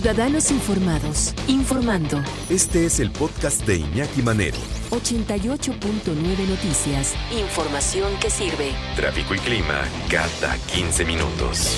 Ciudadanos Informados, informando. Este es el podcast de Iñaki Manero. 88.9 Noticias. Información que sirve. Tráfico y clima cada 15 minutos.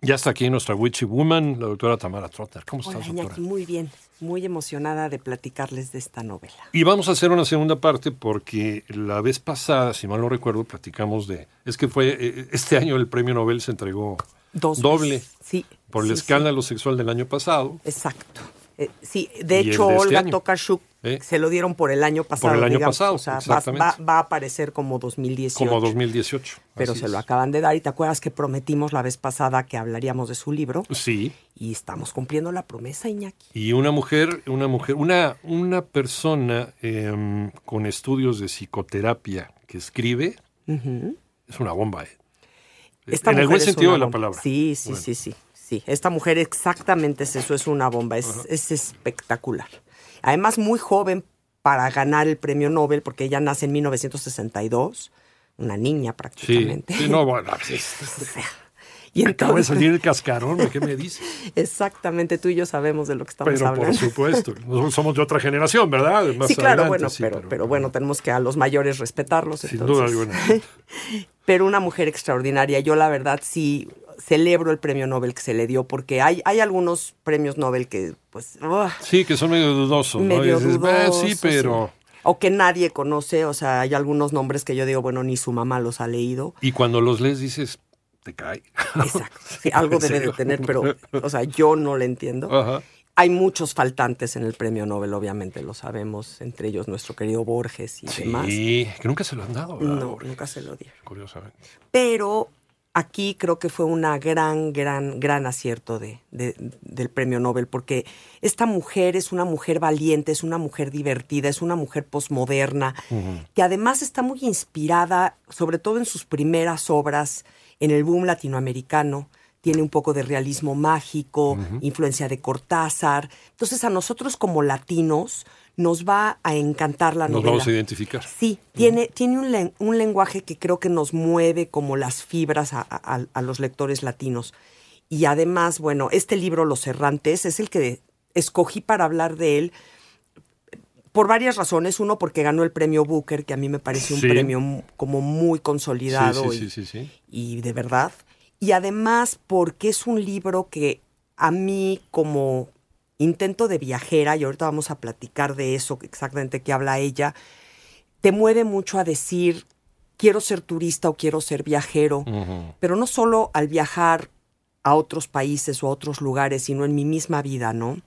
Ya está aquí nuestra witchy woman, la doctora Tamara Trotter. ¿Cómo Hola, estás, doctora? Iñaki, muy bien. Muy emocionada de platicarles de esta novela. Y vamos a hacer una segunda parte porque la vez pasada, si mal no recuerdo, platicamos de... Es que fue eh, este año el premio Nobel se entregó Dos doble veces. Sí. por el sí, sí. escándalo sexual del año pasado. Exacto. Eh, sí, de hecho, de este Olga. Tokarczuk ¿Eh? se lo dieron por el año pasado. el año digamos. pasado, O sea, va, exactamente. va- va a aparecer como 2018. Como 2018. Pero se es. lo acaban de dar y te acuerdas que prometimos la vez pasada que hablaríamos de su libro Sí, y estamos cumpliendo la promesa, Iñaki. y una mujer, una mujer, una, una persona em, con estudios de psicoterapia que escribe, es una bomba. ¿eh? Esta en el buen sentido de la palabra. Sí, sí, Bueno. sí, sí, sí. Esta mujer exactamente es eso, es una bomba, es, es espectacular. Además, muy joven para ganar el premio Nobel, porque ella nace en 1962, una niña prácticamente. sí, no, bueno, sí. O sea, y Acaba de salir el cascarón, ¿qué me dices? exactamente, tú y yo sabemos de lo que estamos Pero hablando. por supuesto, nosotros somos de otra generación, ¿verdad? Más sí, claro, adelante, bueno, sí, pero, pero, bueno, tenemos que a los mayores respetarlos. Sin entonces. duda alguna. pero una mujer extraordinaria. Yo la verdad sí celebro el premio Nobel que se le dio porque hay, hay algunos premios Nobel que pues Sí, que son medio dudosos, ¿no? medio "Ah, dudosos, sí, pero... o que nadie conoce, o sea, hay algunos nombres que yo digo, bueno, ni su mamá los ha leído. Y cuando los lees dices, te cae. Exacto. Sí, algo ¿En debe de tener, pero o sea, yo no le entiendo. Ajá. Hay muchos faltantes en el premio Nobel, obviamente lo sabemos, entre ellos nuestro querido Borges y demás. Sí, que nunca se lo han dado, ¿verdad? No, nunca se lo dieron. Curiosamente. pero aquí creo que fue una gran, gran, gran acierto de, de- del premio Nobel, porque esta mujer es una mujer valiente, es una mujer divertida, es una mujer posmoderna, que además está muy inspirada, sobre todo en sus primeras obras, en el boom latinoamericano. Tiene un poco de realismo mágico, influencia de Cortázar. Entonces, a nosotros como latinos nos va a encantar la Nos novela. vamos a identificar. Sí, tiene, tiene un, len- un lenguaje que creo que nos mueve como las fibras a, a- a los lectores latinos. Y además, bueno, este libro, Los Errantes, es el que escogí para hablar de él por varias razones. Uno, porque ganó el premio Booker, que a mí me parece un Sí. premio como muy consolidado Sí, sí, y, sí, sí, sí. y de verdad. Y además porque es un libro que a mí como intento de viajera, y ahorita vamos a platicar de eso exactamente que habla ella, te mueve mucho a decir, quiero ser turista o quiero ser viajero, pero no solo al viajar a otros países o a otros lugares, sino en mi misma vida, ¿no?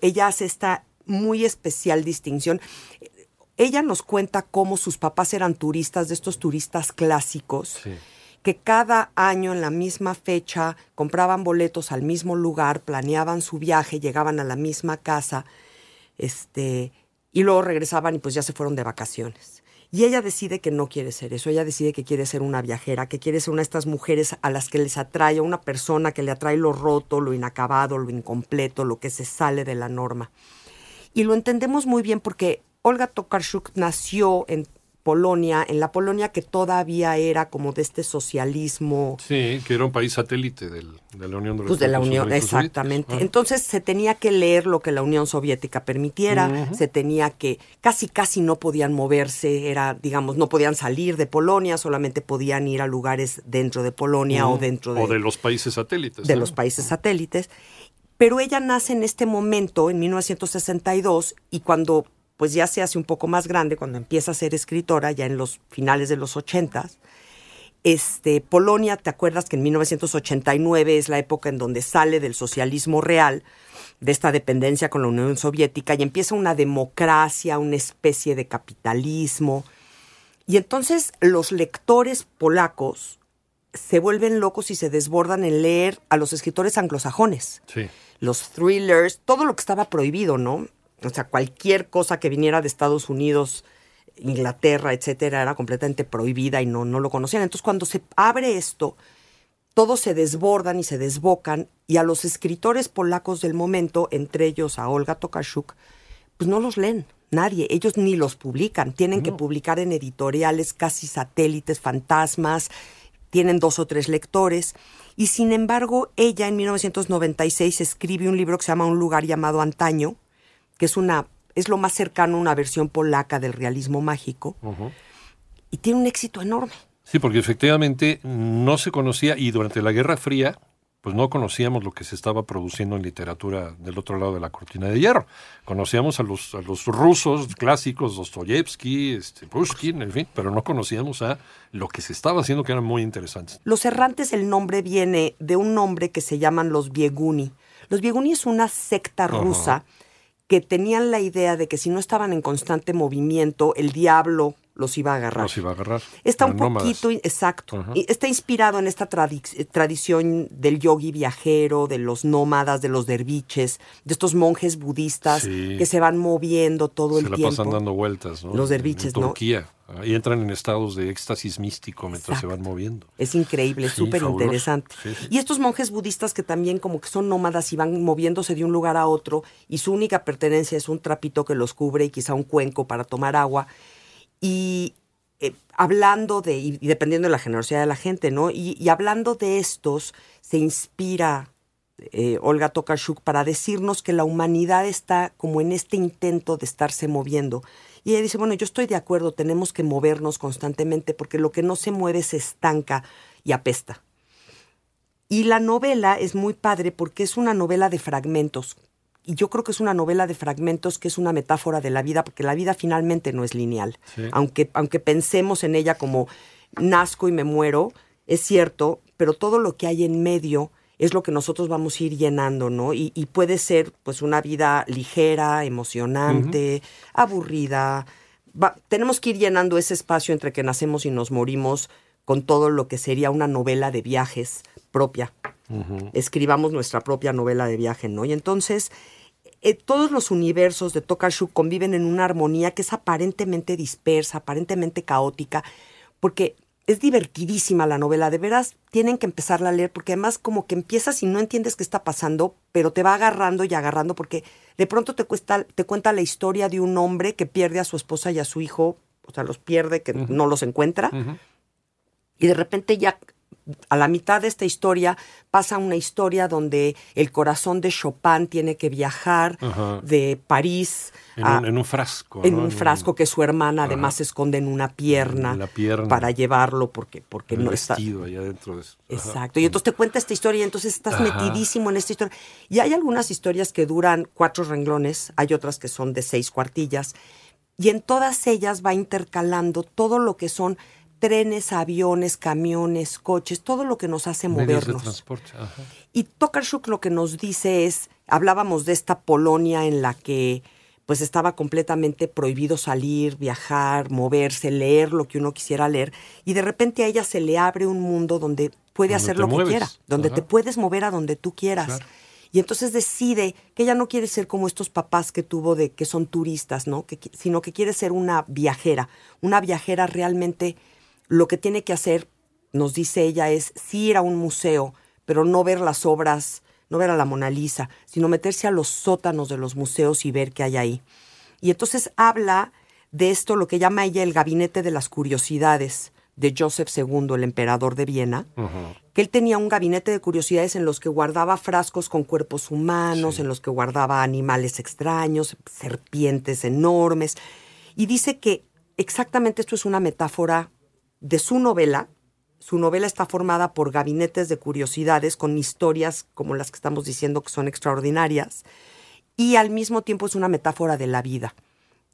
Ella hace esta muy especial distinción. Ella nos cuenta cómo sus papás eran turistas, de estos turistas clásicos, Sí. Que cada año en la misma fecha compraban boletos al mismo lugar, planeaban su viaje, llegaban a la misma casa, este, y luego regresaban y pues ya se fueron de vacaciones. Y ella decide que no quiere ser eso, ella decide que quiere ser una viajera, que quiere ser una de estas mujeres a las que les atrae, a una persona que le atrae lo roto, lo inacabado, lo incompleto, lo que se sale de la norma. Y lo entendemos muy bien porque Olga Tokarczuk nació en Polonia, en la Polonia que todavía era como de este socialismo, Sí, que era un país satélite del- de la Unión de los pues de la Unión, exactamente. Ah. Entonces se tenía que leer lo que la Unión Soviética permitiera, se tenía que, casi casi no podían moverse, era, digamos, no podían salir de Polonia, solamente podían ir a lugares dentro de Polonia o dentro de, O de los países satélites. de ¿no? los países satélites. Pero ella nace en este momento, en 1962, y cuando pues ya se hace un poco más grande, cuando empieza a ser escritora, ya en los finales de los 80, este, Polonia, ¿te acuerdas que en 1989 es la época en donde sale del socialismo real, de esta dependencia con la Unión Soviética, y empieza una democracia, una especie de capitalismo? Y entonces los lectores polacos se vuelven locos y se desbordan en leer a los escritores anglosajones Sí. los thrillers, todo lo que estaba prohibido, ¿no? O sea, cualquier cosa que viniera de Estados Unidos, Inglaterra, etcétera, era completamente prohibida y no, no lo conocían. Entonces, cuando se abre esto, todos se desbordan y se desbocan, y a los escritores polacos del momento, entre ellos a Olga Tokarczuk, pues no los leen. Nadie, ellos ni los publican, tienen que publicar en editoriales casi satélites, fantasmas, tienen dos o tres lectores. Y sin embargo, ella en 1996 escribe un libro que se llama Un lugar llamado Antaño, que es una es lo más cercano a una versión polaca del realismo mágico. Y tiene un éxito enorme. Sí, porque efectivamente no se conocía y durante la Guerra Fría pues no conocíamos lo que se estaba produciendo en literatura del otro lado de la cortina de hierro. Conocíamos a los, a los rusos clásicos, Dostoyevsky, este, Pushkin, en fin, pero no conocíamos a lo que se estaba haciendo que eran muy interesantes. Los errantes, el nombre viene de un nombre que se llaman los Bieguni. Los Bieguni es una secta rusa que tenían la idea de que si no estaban en constante movimiento, el diablo los iba a agarrar. Los iba a agarrar. Está un poquito, exacto. Está inspirado en esta tradición del yogi viajero, de los nómadas, de los derviches, de estos monjes budistas que se van moviendo todo el tiempo. Se la pasan dando vueltas, ¿no? Los derviches, en Turquía. Y entran en estados de éxtasis místico mientras se van moviendo. Es increíble, súper interesante. Y estos monjes budistas que también como que son nómadas y van moviéndose de un lugar a otro y su única pertenencia es un trapito que los cubre y quizá un cuenco para tomar agua y eh, hablando de, y dependiendo de la generosidad de la gente, ¿no? Y, hablando de estos, se inspira eh, Olga Tokarczuk para decirnos que la humanidad está como en este intento de estarse moviendo. Y ella dice, bueno, yo estoy de acuerdo, tenemos que movernos constantemente porque lo que no se mueve se estanca y apesta. Y la novela es muy padre porque es una novela de fragmentos y yo creo que es una novela de fragmentos que es una metáfora de la vida, porque la vida finalmente no es lineal. Aunque, aunque pensemos en ella como nazco y me muero, es cierto, pero todo lo que hay en medio es lo que nosotros vamos a ir llenando, ¿no? Y, puede ser pues una vida ligera, emocionante, aburrida. tenemos que ir llenando ese espacio entre que nacemos y nos morimos con todo lo que sería una novela de viajes propia. Escribamos nuestra propia novela de viaje, ¿no? Y entonces eh, todos los universos de Tokarczuk conviven en una armonía que es aparentemente dispersa, aparentemente caótica, porque es divertidísima la novela, de veras tienen que empezarla a leer, porque además como que empiezas y no entiendes qué está pasando, pero te va agarrando y agarrando, porque de pronto te, cuesta, te cuenta la historia de un hombre que pierde a su esposa y a su hijo, o sea, los pierde, que no los encuentra, y de repente ya a la mitad de esta historia pasa una historia donde el corazón de Chopin tiene que viajar de París en, un, frasco. En un frasco que su hermana además esconde en una pierna, para llevarlo porque, porque no está. allá dentro de eso. Exacto. Y entonces te cuenta esta historia y entonces estás metidísimo en esta historia. Y hay algunas historias que duran cuatro renglones, hay otras que son de seis cuartillas. Y en todas ellas va intercalando todo lo que son trenes, aviones, camiones, coches, todo lo que nos hace movernos. transporte. Y Tokarczuk lo que nos dice es, hablábamos de esta Polonia en la que pues estaba completamente prohibido salir, viajar, moverse, leer lo que uno quisiera leer, y de repente a ella se le abre un mundo donde puede hacer lo que quiera, donde te puedes mover a donde tú quieras. Y entonces decide que ella no quiere ser como estos papás que tuvo de que son turistas, ¿no? Que, sino que quiere ser una viajera, una viajera realmente lo que tiene que hacer, nos dice ella, es sí ir a un museo, pero no ver las obras, no ver a la Mona Lisa, sino meterse a los sótanos de los museos y ver qué hay ahí. Y entonces habla de esto, lo que llama ella el gabinete de las curiosidades de Joseph II, el emperador de Viena, que él tenía un gabinete de curiosidades en los que guardaba frascos con cuerpos humanos, en los que guardaba animales extraños, serpientes enormes, y dice que exactamente esto es una metáfora de su novela. Su novela está formada por gabinetes de curiosidades con historias como las que estamos diciendo que son extraordinarias y al mismo tiempo es una metáfora de la vida.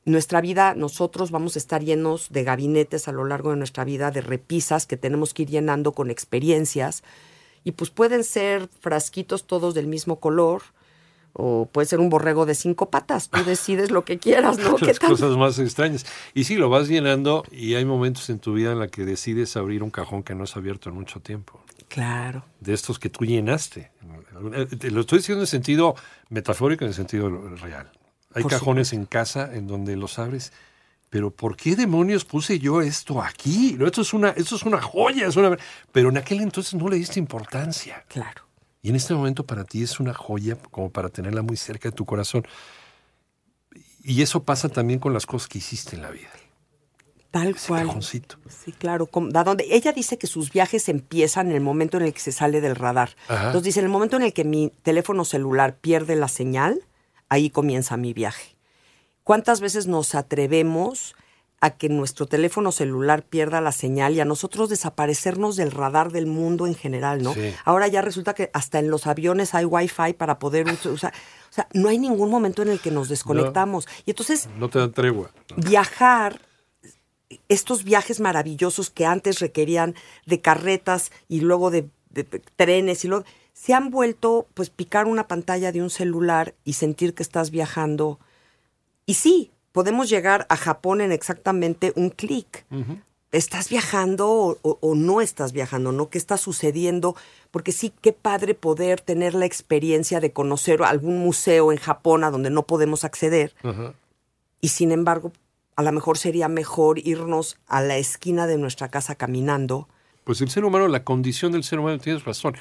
Nuestra vida, nosotros vamos a estar llenos de gabinetes a lo largo de nuestra vida, de repisas que tenemos que ir llenando con experiencias y pues pueden ser frasquitos todos del mismo color, o puede ser un borrego de cinco patas. Tú decides lo que quieras, ¿no? Las cosas más extrañas. Y sí, lo vas llenando y hay momentos en tu vida en la que decides abrir un cajón que no has abierto en mucho tiempo. Claro. De estos que tú llenaste. Lo estoy diciendo en sentido metafórico, en el sentido real. Hay cajones en casa en donde los abres. Pero ¿por qué demonios puse yo esto aquí? Esto es una, esto es una joya, es una... Pero en aquel entonces no le diste importancia. Claro. Y en este momento para ti es una joya como para tenerla muy cerca de tu corazón. Y eso pasa también con las cosas que hiciste en la vida. Tal ese cual. cajoncito. Sí, claro. ¿da dónde? Ella dice que sus viajes empiezan en el momento en el que se sale del radar. Ajá. Entonces dice, en el momento en el que mi teléfono celular pierde la señal, ahí comienza mi viaje. ¿Cuántas veces nos atrevemos a que nuestro teléfono celular pierda la señal y a nosotros desaparecernos del radar del mundo en general, ¿no? Sí. Ahora ya resulta que hasta en los aviones hay wifi para poder us- usar. O sea, no hay ningún momento en el que nos desconectamos. Y entonces No te dan tregua. viajar, estos viajes maravillosos que antes requerían de carretas y luego de, de trenes y luego se han vuelto pues picar una pantalla de un celular y sentir que estás viajando. Y sí, podemos llegar a Japón en exactamente un clic. ¿Estás viajando o, o- o no estás viajando? ¿No? ¿Qué está sucediendo? Porque sí, qué padre poder tener la experiencia de conocer algún museo en Japón a donde no podemos acceder y sin embargo, a lo mejor sería mejor irnos a la esquina de nuestra casa caminando. Pues el ser humano, la condición del ser humano, tienes razón.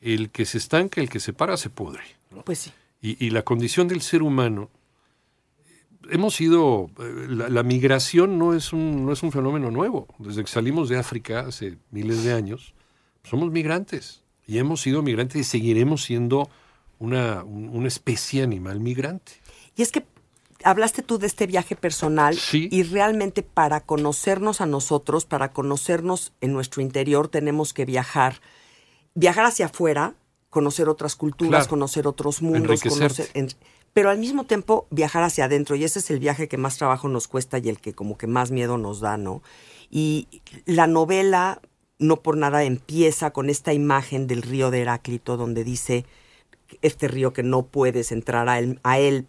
El que se estanca, el que se para, se pudre. ¿no? Pues sí. Y, y la condición del ser humano, hemos ido, eh, la, la migración no es, un, no es un fenómeno nuevo. Desde que salimos de África hace miles de años, somos migrantes. Y hemos sido migrantes y seguiremos siendo una, un- una especie animal migrante. Y es que hablaste tú de este viaje personal Sí. y realmente para conocernos a nosotros, para conocernos en nuestro interior, tenemos que viajar. Viajar hacia afuera, conocer otras culturas, Claro. conocer otros mundos, conocer, en- pero al mismo tiempo viajar hacia adentro. Y ese es el viaje que más trabajo nos cuesta y el que como que más miedo nos da, ¿no? Y la novela, no por nada, empieza con esta imagen del río de Heráclito, donde dice este río que no puedes entrar a él, a él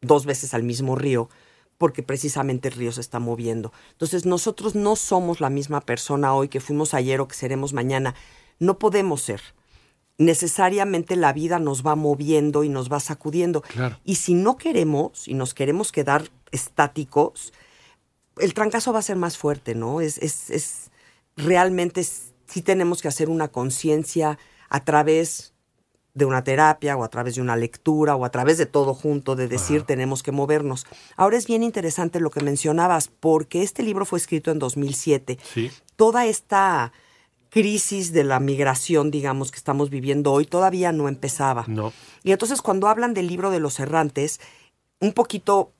dos veces al mismo río, porque precisamente el río se está moviendo. Entonces nosotros no somos la misma persona hoy que fuimos ayer o que seremos mañana. No podemos ser. Necesariamente la vida nos va moviendo y nos va sacudiendo. Claro. Y si no queremos y nos queremos quedar estáticos, el trancazo va a ser más fuerte, ¿no? Es, es, es realmente es- sí tenemos que hacer una conciencia a través de una terapia o a través de una lectura o a través de todo junto, de decir tenemos que movernos. Ahora es bien interesante lo que mencionabas, porque este libro fue escrito en 2007. Sí. Toda esta crisis de la migración, digamos, que estamos viviendo hoy, todavía no empezaba. No. Y entonces cuando hablan del libro de los errantes, un poquito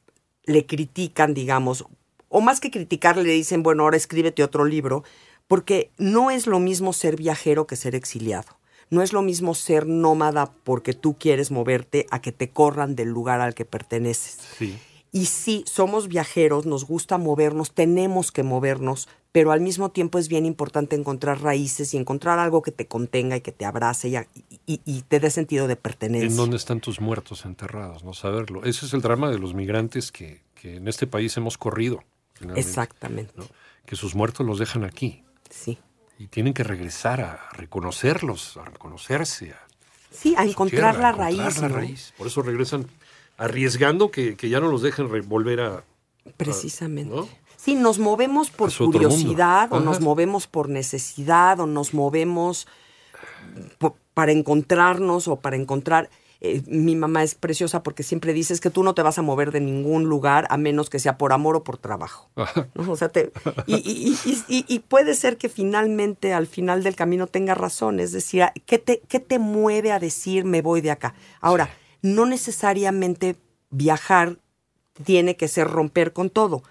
le critican, digamos, o más que criticarle, le dicen, bueno, ahora escríbete otro libro, porque no es lo mismo ser viajero que ser exiliado. No es lo mismo ser nómada porque tú quieres moverte a que te corran del lugar al que perteneces. Sí. Y sí, somos viajeros, nos gusta movernos, tenemos que movernos, pero al mismo tiempo es bien importante encontrar raíces y encontrar algo que te contenga y que te abrace y, y- y te dé sentido de pertenencia. ¿En dónde están tus muertos enterrados? No saberlo. Ese es el drama de los migrantes que, que en este país hemos corrido. Exactamente. ¿no? Que sus muertos los dejan aquí. Sí. Y tienen que regresar a reconocerlos, a reconocerse, a Sí, a encontrar tierra, la a encontrar raíz. la ¿no? raíz. Por eso regresan arriesgando que, que ya no los dejen volver a... Precisamente. ¿no? Sí, nos movemos por curiosidad, o nos movemos por necesidad, o nos movemos para encontrarnos o para encontrar. eh, mi mamá es preciosa porque siempre dice "Es que tú no te vas a mover de ningún lugar a menos que sea por amor o por trabajo. ¿no? O sea, te- y, y- y- y- y puede ser que finalmente, al final del camino, tenga razón. Es decir, ¿qué te, qué te mueve a decir me voy de acá? Ahora, no necesariamente viajar tiene que ser romper con todo.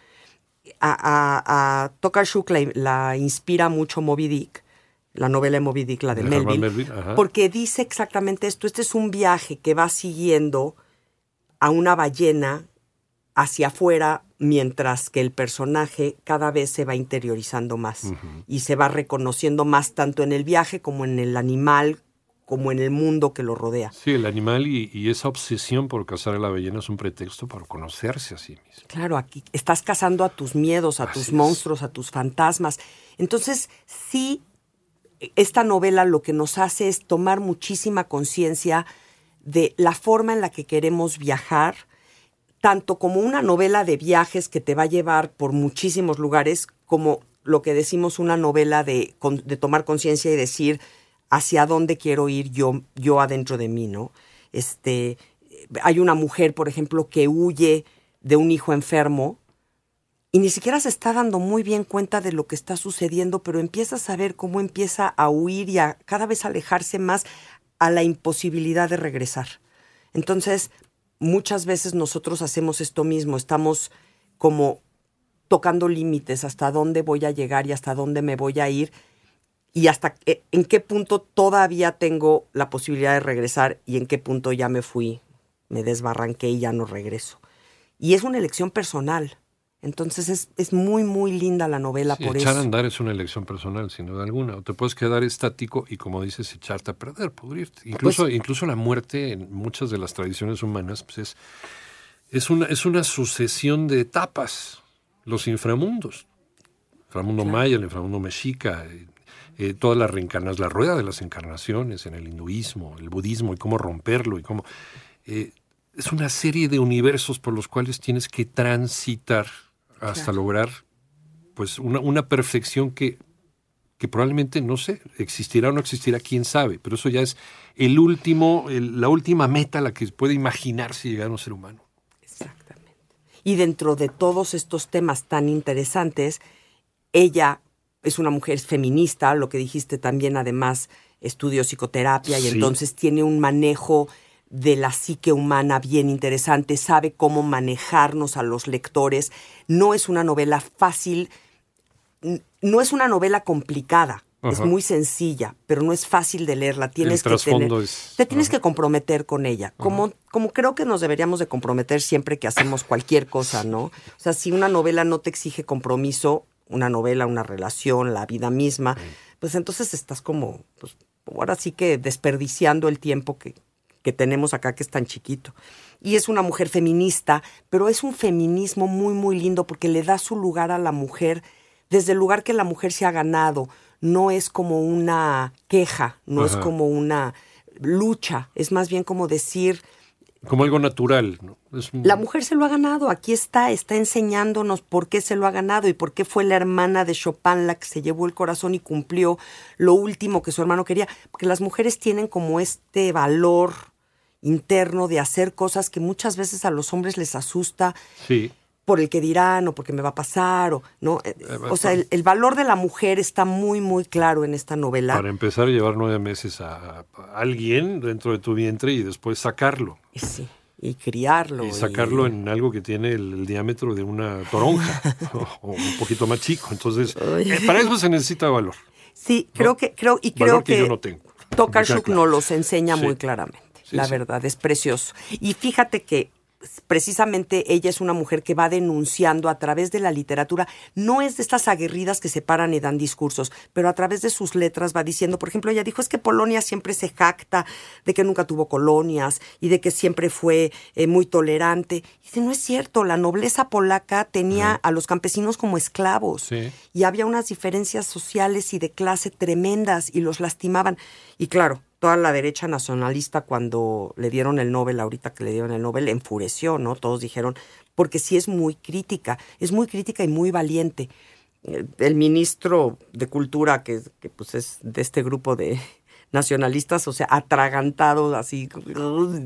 A, a, la, la inspira mucho Moby Dick, la novela de Moby Dick, la de De Melville, porque dice exactamente esto. Este es un viaje que va siguiendo a una ballena hacia afuera, mientras que el personaje cada vez se va interiorizando más y se va reconociendo más tanto en el viaje como en el animal, como en el mundo que lo rodea. Sí, el animal y, y esa obsesión por cazar a la ballena es un pretexto para conocerse a sí mismo. Claro, aquí estás cazando a tus miedos, a Así tus es. monstruos, a tus fantasmas. Entonces, sí, esta novela lo que nos hace es tomar muchísima conciencia de la forma en la que queremos viajar, tanto como una novela de viajes que te va a llevar por muchísimos lugares, como lo que decimos una novela de tomar conciencia y decir hacia dónde quiero ir yo, yo adentro de mí, ¿no? Este, hay una mujer, por ejemplo, que huye de un hijo enfermo y ni siquiera se está dando muy bien cuenta de lo que está sucediendo, pero empiezas a ver cómo empieza a huir y a cada vez alejarse más a la imposibilidad de regresar. Entonces, muchas veces nosotros hacemos esto mismo, estamos como tocando límites, hasta dónde voy a llegar y hasta dónde me voy a ir y hasta e, en qué punto todavía tengo la posibilidad de regresar y en qué punto ya me fui, me desbarranqué y ya no regreso. Y es una elección personal. Entonces es, es muy, muy linda la novela por echar eso. a andar es una elección personal, sin duda alguna. O te puedes quedar estático y, como dices, echarte a perder, pudrirte. Incluso, Pues incluso la muerte en muchas de las tradiciones humanas pues es, es, una, es una sucesión de etapas. Los inframundos. Inframundo maya, el inframundo mexica, eh, todas las reencarnaciones, la rueda de las encarnaciones en el hinduismo, el budismo y cómo romperlo y cómo... eh, es una serie de universos por los cuales tienes que transitar hasta Claro. lograr pues una, una perfección que, que probablemente, no sé, existirá o no existirá, quién sabe, pero eso ya es el último, el- la última meta a la que puede imaginarse llegar un ser humano. Exactamente. Y dentro de todos estos temas tan interesantes, ella es una mujer feminista, lo que dijiste también, además estudió psicoterapia y Sí. entonces tiene un manejo de la psique humana bien interesante, sabe cómo manejarnos a los lectores. No es una novela fácil, no es una novela complicada, es muy sencilla, pero no es fácil de leerla. Tienes que tener, es- te tienes ajá. que comprometer con ella, como, como creo que nos deberíamos de comprometer siempre que hacemos cualquier cosa, ¿no? O sea, si una novela no te exige compromiso, una novela, una relación, la vida misma, pues entonces estás como, pues ahora sí que desperdiciando el tiempo que, que tenemos acá que es tan chiquito. Y es una mujer feminista, pero es un feminismo muy, muy lindo porque le da su lugar a la mujer desde el lugar que la mujer se ha ganado. No es como una queja, no es como una lucha, es más bien como decir, Como algo natural. ¿no? Es un- la mujer se lo ha ganado, aquí está, está enseñándonos por qué se lo ha ganado y por qué fue la hermana de Chopin la que se llevó el corazón y cumplió lo último que su hermano quería. Porque las mujeres tienen como este valor interno de hacer cosas que muchas veces a los hombres les asusta Sí, por el que dirán o porque me va a pasar o no. Eh, O sea, el, el valor de la mujer está muy, muy claro en esta novela. para empezar a llevar nueve meses a, a alguien dentro de tu vientre y después sacarlo. Y Sí, y criarlo. Y sacarlo en algo que tiene el, el diámetro de una toronja o, o un poquito más chico. Entonces, eh, para eso se necesita valor. Sí, creo que creo y Valor creo que que, yo no tengo. Tokarczuk claro. nos los enseña Sí. muy claramente. Sí, la sí. verdad, es precioso. Y fíjate que precisamente ella es una mujer que va denunciando a través de la literatura, no es de estas aguerridas que se paran y dan discursos, pero a través de sus letras va diciendo, por ejemplo, ella dijo, es que Polonia siempre se jacta de que nunca tuvo colonias y de que siempre fue eh, muy tolerante. Y dice, no es cierto, la nobleza polaca tenía a los campesinos como esclavos Sí. y había unas diferencias sociales y de clase tremendas y los lastimaban. Y claro, toda la derecha nacionalista cuando le dieron el Nobel, ahorita que le dieron el Nobel, enfureció, ¿no? Todos dijeron, porque sí es muy crítica, es muy crítica y muy valiente. El ministro de Cultura, que, que pues es de este grupo de nacionalistas, o sea, atragantado, así,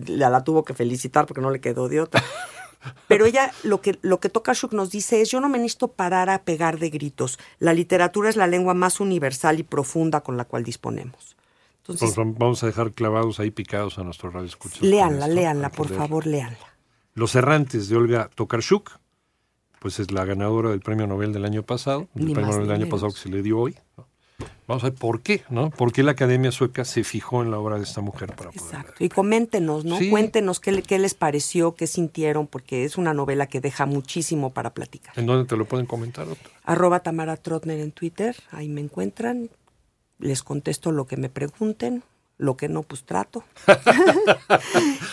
la, la tuvo que felicitar porque no le quedó de otra. Pero ella, lo que, lo que Tokarczuk nos dice es, yo no me necesito parar a pegar de gritos. La literatura es la lengua más universal y profunda con la cual disponemos. Entonces, Vamos a- vamos a dejar clavados ahí picados a nuestro radio escucha. léanla, léanla, por favor, léanla. Los errantes de Olga Tokarczuk, pues es la ganadora del premio Nobel del año pasado, el Ni premio Nobel del año pasado que se le dio hoy. ¿no? Vamos a ver por qué, ¿no? ¿Por qué la Academia Sueca se fijó en la obra de esta mujer para poder Exacto. Y coméntenos, ¿no? Sí. Cuéntenos qué les pareció, qué sintieron, porque es una novela que deja muchísimo para platicar. ¿En dónde te lo pueden comentar, doctor? Arroba Tamara Trotner en Twitter, ahí me encuentran. Les contesto lo que me pregunten, lo que no, pues trato.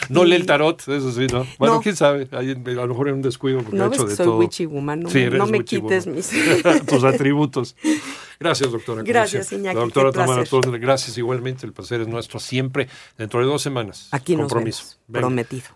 No lee el tarot, eso sí, ¿no? Bueno, No. quién sabe, ahí, a lo mejor en un descuido porque ¿No ves hecho de soy todo. witchy woman? No, Sí, no me quites woman. mis... tus atributos. Gracias, doctora. Gracias. Iñaki, La doctora Tamara. Turner, gracias igualmente. El placer es nuestro siempre. Dentro de dos semanas. Aquí nos Compromiso. vemos, prometido.